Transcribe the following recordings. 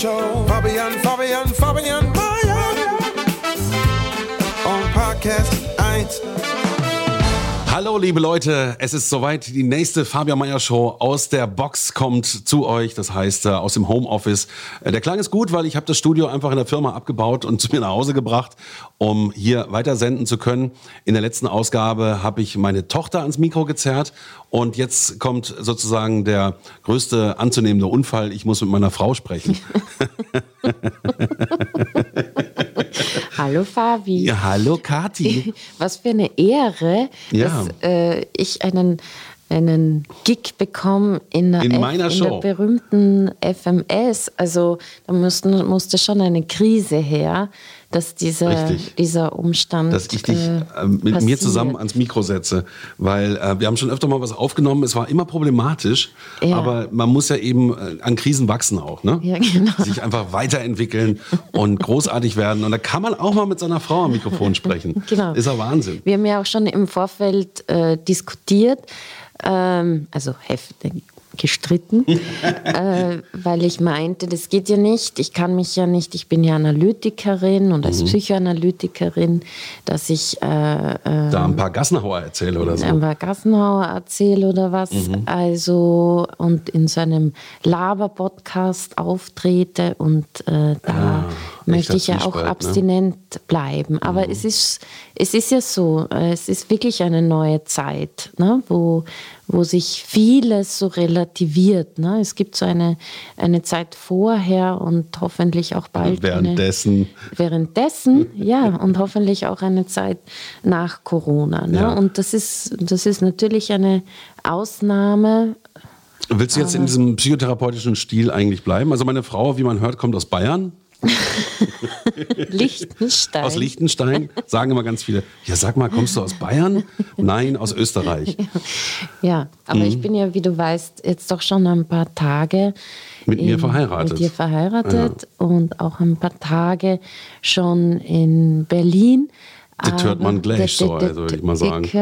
Show. Fabian, Fabian, Fabian Meyer. On Podcast 1. Hallo liebe Leute, es ist soweit. Die nächste Fabian Meyer Show aus der Box kommt zu euch. Das heißt äh, aus dem Homeoffice. Äh, der Klang ist gut, weil ich habe das Studio einfach in der Firma abgebaut und zu mir nach Hause gebracht, um hier weiter senden zu können. In der letzten Ausgabe habe ich meine Tochter ans Mikro gezerrt und jetzt kommt sozusagen der größte anzunehmende Unfall. Ich muss mit meiner Frau sprechen. Hallo Fabi. ja, hallo Kati. Was für eine Ehre, Ja. dass äh, ich einen, einen Gig bekomme in, der, In F- meiner in Show. der berühmten FMS. Also da mussten, musste schon eine Krise her, dass dieser, Richtig. dieser Umstand dass ich dich äh, äh, mit mir passiert. zusammen ans Mikro setze, weil äh, wir haben schon öfter mal was aufgenommen. Es war immer problematisch, Ja. aber man muss ja eben äh, an Krisen wachsen auch, ne? Ja, genau. Sich einfach weiterentwickeln und großartig werden. Und da kann man auch mal mit seiner Frau am Mikrofon sprechen. Genau. Ist ja Wahnsinn. Wir haben ja auch schon im Vorfeld äh, diskutiert, ähm, also heftig gestritten, äh, weil ich meinte, das geht ja nicht, ich kann mich ja nicht, ich bin ja Analytikerin und Mhm. als Psychoanalytikerin, dass ich äh, äh, Da ein paar Gassenhauer erzähle oder so. ein paar Gassenhauer erzähle oder was, Mhm. also und in so einem Laber-Podcast auftrete und äh, da möchte ich ja auch Zwiespalt, ne? abstinent bleiben. Aber Mhm. es, ist, es ist ja so, es ist wirklich eine neue Zeit, ne, wo, wo sich vieles so relativiert. Ne? Es gibt so eine, eine Zeit vorher und hoffentlich auch bald Währenddessen. Eine, währenddessen, ja, und hoffentlich auch eine Zeit nach Corona. Ne? Ja. Und das ist, das ist natürlich eine Ausnahme. Willst du jetzt in diesem psychotherapeutischen Stil eigentlich bleiben? Also meine Frau, wie man hört, kommt aus Bayern, Liechtenstein. aus Liechtenstein. Sagen immer ganz viele, ja sag mal, kommst du aus Bayern? Nein, aus Österreich. Ja, aber Mhm. ich bin ja, wie du weißt, jetzt doch schon ein paar Tage Mit mir verheiratet. Mit dir verheiratet und auch ein paar Tage schon in Berlin. Das hört man gleich so, also würde ich mal sagen. Ich,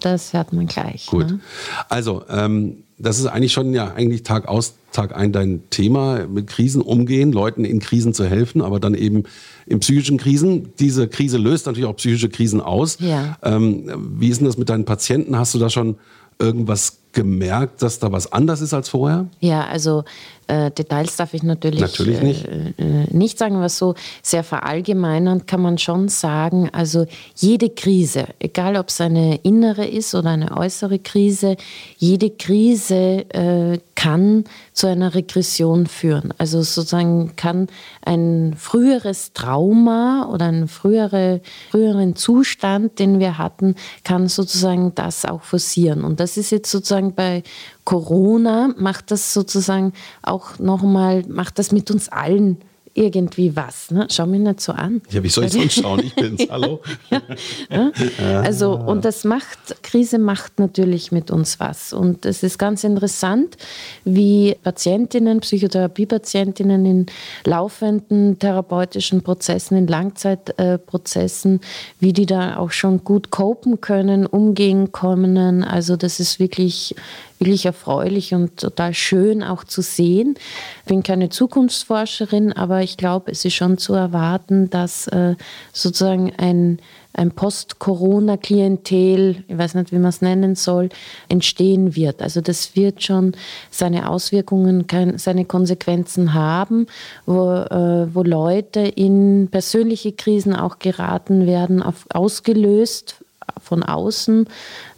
das hört man gleich. Gut. Ne? Also, ähm, das ist eigentlich schon ja eigentlich Tag aus, Tag ein dein Thema, mit Krisen umgehen, Leuten in Krisen zu helfen, aber dann eben in psychischen Krisen. Diese Krise löst natürlich auch psychische Krisen aus. Ja. Ähm, wie ist denn das mit deinen Patienten? Hast du da schon irgendwas gemerkt, dass da was anders ist als vorher? Ja, also äh, Details darf ich natürlich, Natürlich nicht. Äh, äh, nicht sagen, was so sehr verallgemeinern kann man schon sagen. Also jede Krise, egal ob es eine innere ist oder eine äußere Krise, jede Krise äh, kann zu einer Regression führen. Also sozusagen kann ein früheres Trauma oder ein frühere, früheren Zustand, den wir hatten, kann sozusagen das auch forcieren. Und das ist jetzt sozusagen bei Corona, macht das sozusagen auch nochmal, macht das mit uns allen irgendwie was. Ne? Schau mich nicht so an. Ja, wie soll ich sonst schauen? Ich bin's. Hallo. Also, und das macht, Krise macht natürlich mit uns was. Und es ist ganz interessant, wie Patientinnen, Psychotherapiepatientinnen in laufenden therapeutischen Prozessen, in Langzeitprozessen, wie die da auch schon gut copen können, umgehen können. Also, das ist wirklich wirklich erfreulich und total schön auch zu sehen. Ich bin keine Zukunftsforscherin, aber ich glaube, es ist schon zu erwarten, dass äh, sozusagen ein, ein Post-Corona-Klientel, ich weiß nicht, wie man es nennen soll, entstehen wird. Also das wird schon seine Auswirkungen, seine Konsequenzen haben, wo, äh, wo Leute in persönliche Krisen auch geraten werden, auf, ausgelöst von außen.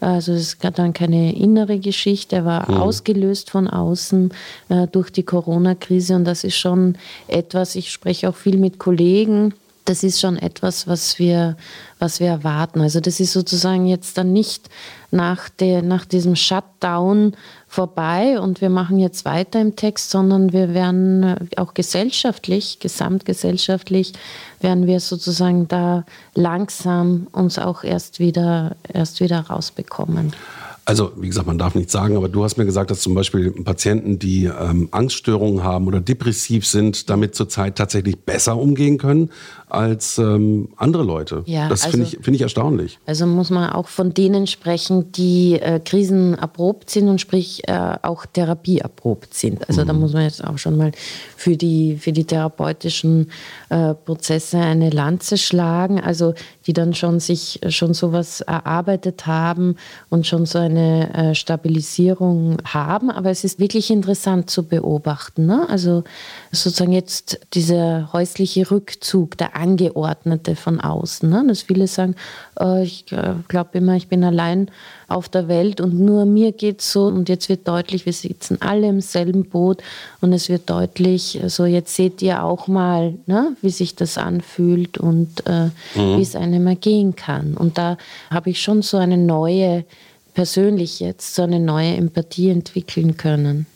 Also es ist dann keine innere Geschichte, er war ausgelöst von außen äh, durch die Corona-Krise und das ist schon etwas, ich spreche auch viel mit Kollegen, das ist schon etwas, was wir, was wir erwarten. Also das ist sozusagen jetzt dann nicht nach, der, nach diesem Shutdown vorbei und wir machen jetzt weiter im Text, sondern wir werden äh, auch gesellschaftlich, gesamtgesellschaftlich, werden wir sozusagen da langsam uns auch erst wieder, erst wieder rausbekommen. Also, wie gesagt, man darf nichts sagen, aber du hast mir gesagt, dass zum Beispiel Patienten, die ähm, Angststörungen haben oder depressiv sind, damit zurzeit tatsächlich besser umgehen können als ähm, andere Leute. Ja, das also, finde ich, find ich erstaunlich. Also muss man auch von denen sprechen, die äh, krisenerprobt sind und sprich äh, auch therapieerprobt sind. Also mhm. da muss man jetzt auch schon mal für die, für die therapeutischen äh, Prozesse eine Lanze schlagen. Also die dann schon sich schon sowas erarbeitet haben und schon so eine äh, Stabilisierung haben. Aber es ist wirklich interessant zu beobachten. Ne? Also sozusagen jetzt dieser häusliche Rückzug, der Angeordnete von außen. Ne? Dass viele sagen, oh, ich äh, glaube immer, ich bin allein auf der Welt und nur mir geht es so und jetzt wird deutlich, wir sitzen alle im selben Boot und es wird deutlich, so jetzt seht ihr auch mal, ne, wie sich das anfühlt und äh, mhm. wie es einem ergehen kann. Und da habe ich schon so eine neue, persönlich jetzt, so eine neue Empathie entwickeln können.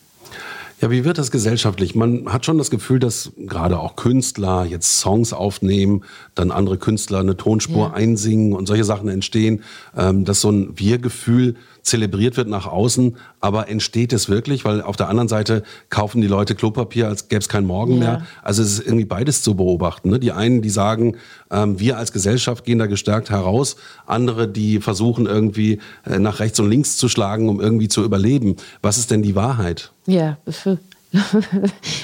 Ja, wie wird das gesellschaftlich? Man hat schon das Gefühl, dass gerade auch Künstler jetzt Songs aufnehmen, dann andere Künstler eine Tonspur ja. einsingen und solche Sachen entstehen, ähm, dass so ein Wir-Gefühl zelebriert wird nach außen, aber entsteht es wirklich? Weil auf der anderen Seite kaufen die Leute Klopapier, als gäbe es keinen Morgen ja. mehr. Also es ist irgendwie beides zu beobachten. Ne? Die einen, die sagen, ähm, wir als Gesellschaft gehen da gestärkt heraus. Andere, die versuchen irgendwie äh, nach rechts und links zu schlagen, um irgendwie zu überleben. Was ist denn die Wahrheit? Ja,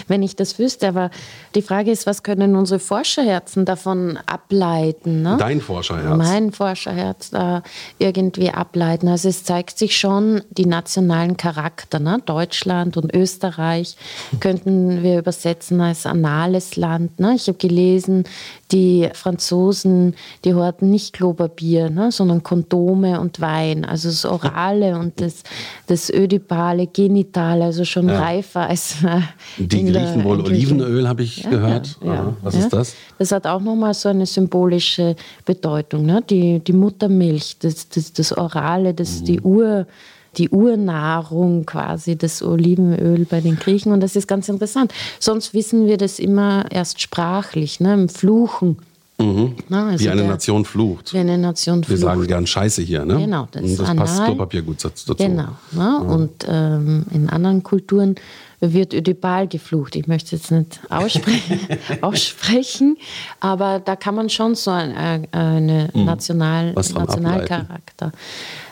wenn ich das wüsste. Aber die Frage ist, was können unsere Forscherherzen davon ableiten? Ne? Dein Forscherherz. Mein Forscherherz da irgendwie ableiten. Also es zeigt sich schon, die nationalen Charakter. Ne? Deutschland und Österreich könnten wir übersetzen als anales Land. Ne? Ich habe gelesen, die Franzosen, die horten nicht Klopapier, ne? sondern Kondome und Wein. Also das Orale und das, das Ödipale, Genitale, also schon ja. reifer als die Griechen wohl Olivenöl, habe ich ja, gehört. Ja, ja, Was ist das? Das hat auch nochmal so eine symbolische Bedeutung. Ne? Die, die Muttermilch, das, das, das Orale, das mhm. die Ur die Urnahrung quasi, das Olivenöl bei den Griechen. Und das ist ganz interessant. Sonst wissen wir das immer erst sprachlich, ne, im Fluchen. Mhm. Na, also wie eine der, Nation flucht. Wie eine Nation flucht. Wir sagen gern Scheiße hier, ne? Genau, das, das anal. passt Klopapier gut dazu. Genau. Ne? Ja. Und ähm, in anderen Kulturen wird Ödipal geflucht. Ich möchte es jetzt nicht aussprechen, aussprechen, aber da kann man schon so ein, äh, eine mhm. National, Nationalcharakter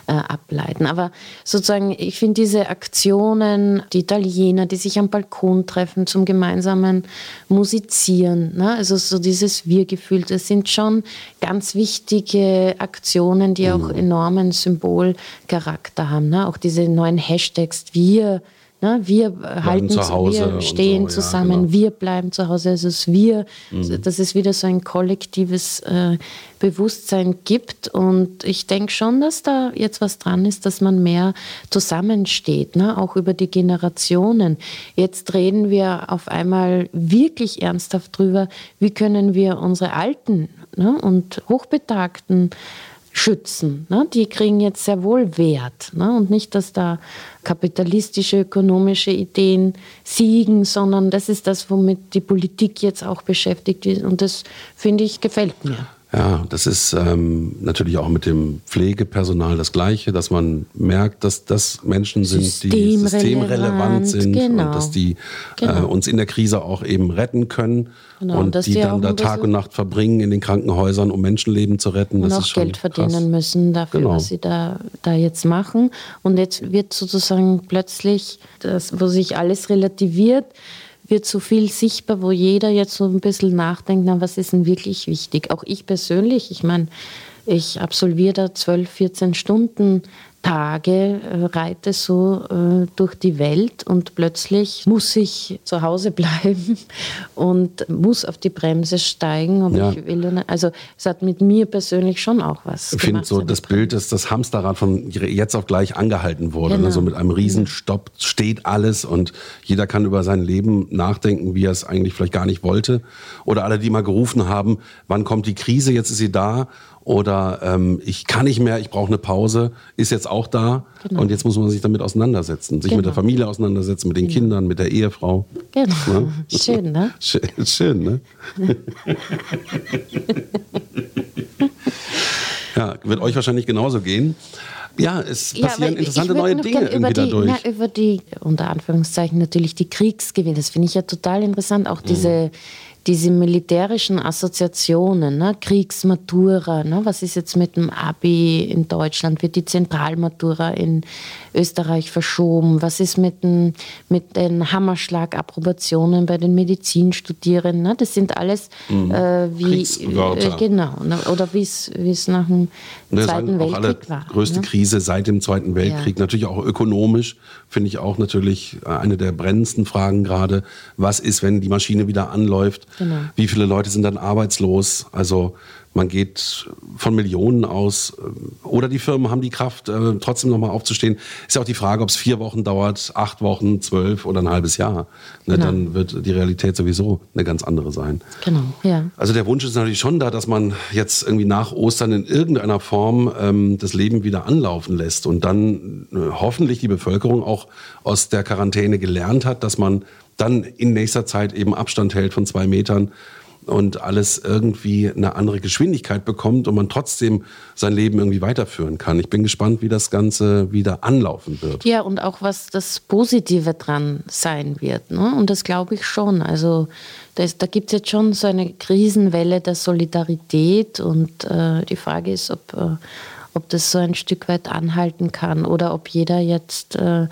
äh, ableiten. Aber sozusagen, ich finde diese Aktionen, die Italiener, die sich am Balkon treffen zum gemeinsamen Musizieren, ne? also so dieses Wir-Gefühl, das sind schon ganz wichtige Aktionen, die auch mhm. enormen Symbolcharakter haben. Ne? Auch diese neuen Hashtags, wir, Ne? Wir halten zu Hause wir stehen so, zusammen, ja, genau. wir bleiben zu Hause. Also es wir, mhm. dass es wieder so ein kollektives äh, Bewusstsein gibt. Und ich denke schon, dass da jetzt was dran ist, dass man mehr zusammensteht, ne? auch über die Generationen. Jetzt reden wir auf einmal wirklich ernsthaft drüber, wie können wir unsere Alten ne? und Hochbetagten schützen. Ne? Die kriegen jetzt sehr wohl Wert. Ne? Und nicht, dass da kapitalistische, ökonomische Ideen siegen, sondern das ist das, womit die Politik jetzt auch beschäftigt ist. Und das, finde ich, gefällt mir. Ja, das ist ähm, natürlich auch mit dem Pflegepersonal das Gleiche, dass man merkt, dass das Menschen sind, die systemrelevant sind genau. und dass die genau. äh, uns in der Krise auch eben retten können genau. und, und die, die dann da Tag und Nacht verbringen in den Krankenhäusern, um Menschenleben zu retten. Und das auch Geld verdienen krass. müssen dafür, genau. was sie da, da jetzt machen. Und jetzt wird sozusagen plötzlich das, wo sich alles relativiert, wird so viel sichtbar, wo jeder jetzt so ein bisschen nachdenkt, na, was ist denn wirklich wichtig? Auch ich persönlich, ich meine, ich absolviere da 12, 14 Stunden Tage äh, reite so äh, durch die Welt und plötzlich muss ich zu Hause bleiben und muss auf die Bremse steigen. Ob Ja. ich will. Also es hat mit mir persönlich schon auch was Ich finde so das Bild, dass das Hamsterrad von jetzt auf gleich angehalten wurde. Genau. Ne? So mit einem Riesenstopp steht alles und jeder kann über sein Leben nachdenken, wie er es eigentlich vielleicht gar nicht wollte. Oder alle, die mal gerufen haben, wann kommt die Krise, jetzt ist sie da. Oder ähm, ich kann nicht mehr, ich brauche eine Pause, ist jetzt auch da. Und jetzt muss man sich damit auseinandersetzen. Sich mit Genau. der Familie auseinandersetzen, mit den Kindern, mit der Ehefrau. Genau. Ne? Schön, ne? Schön, schön ne? ja, wird euch wahrscheinlich genauso gehen. Ja, es passieren aber interessante neue Dinge irgendwie die, dadurch. Na, über die, unter Anführungszeichen natürlich die Kriegsgewinne. Das finde ich ja total interessant. Auch diese, diese militärischen Assoziationen, ne? Kriegsmatura. Ne? Was ist jetzt mit dem Abi in Deutschland? Wird die Zentralmatura in Österreich verschoben? Was ist mit den, mit den Hammerschlagapprobationen bei den Medizinstudierenden? Ne? Das sind alles äh, wie äh, genau. Ne? Oder wie es nach dem Ne, Zweiten Weltkrieg war. größte ne? Krise seit dem Zweiten Weltkrieg. Ja. Natürlich auch ökonomisch, finde ich auch natürlich äh, eine der brennendsten Fragen gerade. Was ist, wenn die Maschine wieder anläuft? Genau. Wie viele Leute sind dann arbeitslos? Also man geht von Millionen aus. äh, Oder die Firmen haben die Kraft, äh, trotzdem nochmal aufzustehen. Ist ja auch die Frage, ob es vier Wochen dauert, acht Wochen, zwölf oder ein halbes Jahr. Ne, Genau. Dann wird die Realität sowieso eine ganz andere sein. Genau, ja. Also der Wunsch ist natürlich schon da, dass man jetzt irgendwie nach Ostern in irgendeiner Form ähm, das Leben wieder anlaufen lässt und dann äh, hoffentlich die Bevölkerung auch aus der Quarantäne gelernt hat, dass man dann in nächster Zeit eben Abstand hält von zwei Metern und alles irgendwie eine andere Geschwindigkeit bekommt und man trotzdem sein Leben irgendwie weiterführen kann. Ich bin gespannt, wie das Ganze wieder anlaufen wird. Ja, und auch was das Positive dran sein wird. Ne? Und das glaube ich schon. Also da, ist- da gibt es jetzt schon so eine Krisenwelle der Solidarität und äh, die Frage ist, ob, äh, ob das so ein Stück weit anhalten kann oder ob jeder jetzt äh,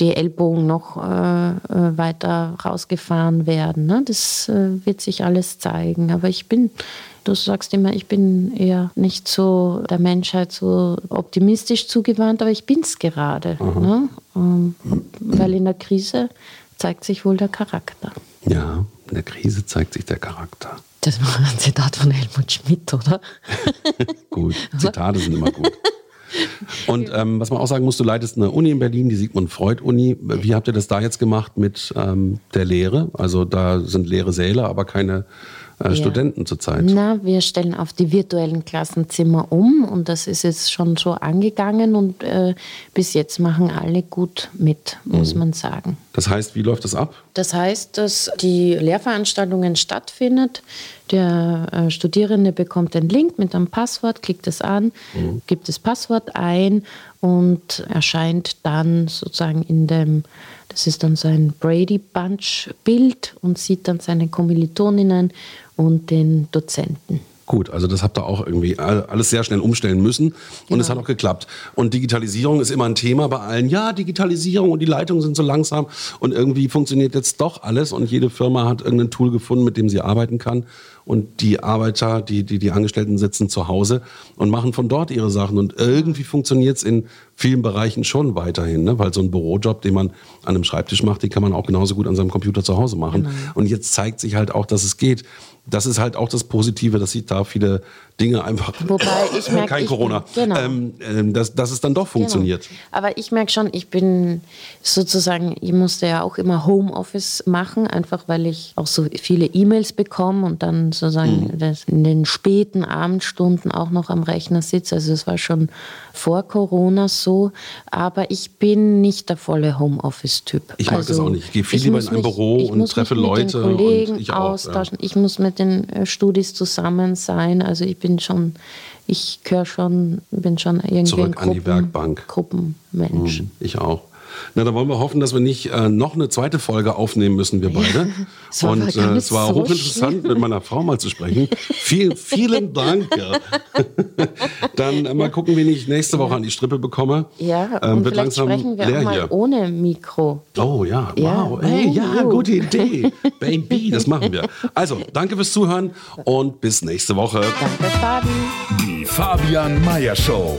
die Ellbogen noch äh, äh, weiter rausgefahren werden. Ne? Das äh, wird sich alles zeigen. Aber ich bin, du sagst immer, ich bin eher nicht so der Menschheit so optimistisch zugewandt, aber ich bin es gerade. Ne? Ähm, weil in der Krise zeigt sich wohl der Charakter. Ja, in der Krise zeigt sich der Charakter. Das war ein Zitat von Helmut Schmidt, oder? Gut, Zitate sind immer gut. Und ähm, was man auch sagen muss, du leitest eine Uni in Berlin, die Sigmund Freud Uni. Wie habt ihr das da jetzt gemacht mit ähm, der Lehre? Also da sind leere Säle, aber keine äh, Ja. Studenten zurzeit. Na, wir stellen auf die virtuellen Klassenzimmer um und das ist jetzt schon so angegangen und äh, bis jetzt machen alle gut mit, muss man sagen. Das heißt, wie läuft das ab? Das heißt, dass die Lehrveranstaltungen stattfindet. Der äh, Studierende bekommt den Link mit einem Passwort, klickt es an, gibt das Passwort ein und erscheint dann sozusagen in dem, das ist dann so ein Brady Bunch Bild und sieht dann seine Kommilitoninnen und den Dozenten. Gut, also das habt ihr auch irgendwie all- alles sehr schnell umstellen müssen und es hat auch geklappt. Und Digitalisierung ist immer ein Thema bei allen. Ja, Digitalisierung und die Leitungen sind so langsam und irgendwie funktioniert jetzt doch alles und jede Firma hat irgendein Tool gefunden, mit dem sie arbeiten kann. Und die Arbeiter, die, die, die Angestellten sitzen zu Hause und machen von dort ihre Sachen. Und irgendwie funktioniert es in vielen Bereichen schon weiterhin, ne? weil so ein Bürojob, den man an einem Schreibtisch macht, den kann man auch genauso gut an seinem Computer zu Hause machen. Und jetzt zeigt sich halt auch, dass es geht. Das ist halt auch das Positive, dass sich da viele Dinge einfach. Wobei ich merke, kein ich Corona. bin- genau. ähm, ähm, dass, dass es dann doch funktioniert. Genau. Aber ich merke schon, ich bin sozusagen, ich musste ja auch immer Homeoffice machen, einfach weil ich auch so viele E-Mails bekomme und dann sozusagen Mhm. in den späten Abendstunden auch noch am Rechner sitze. Also es war schon vor Corona so. Aber ich bin nicht der volle Homeoffice-Typ. Ich mag also, das auch nicht. Ich gehe viel lieber in ein mich- Büro und treffe Leute und ich auch, ja. austauschen. Ich muss mit den äh, Studis zusammen sein. Also ich bin schon, ich gehöre schon, bin schon irgendwie Zurück ein an die Gruppen- Werkbank. Gruppenmensch. Mhm, Ich auch. Na, dann wollen wir hoffen, dass wir nicht äh, noch eine zweite Folge aufnehmen müssen, wir beide. Aber Und äh, es war so hochinteressant, mit meiner Frau mal zu sprechen. Viel, vielen Dank. Ja. dann äh, mal gucken, wen ich nächste Woche an die Strippe bekomme. Ja, Ähm, und wird vielleicht langsam sprechen wir auch mal hier. ohne Mikro. Oh ja, Ja. wow. Hey, ja, gute Idee. Baby, das machen wir. Also, danke fürs Zuhören und bis nächste Woche. Danke, Fabi. Die Fabian Meyer Show.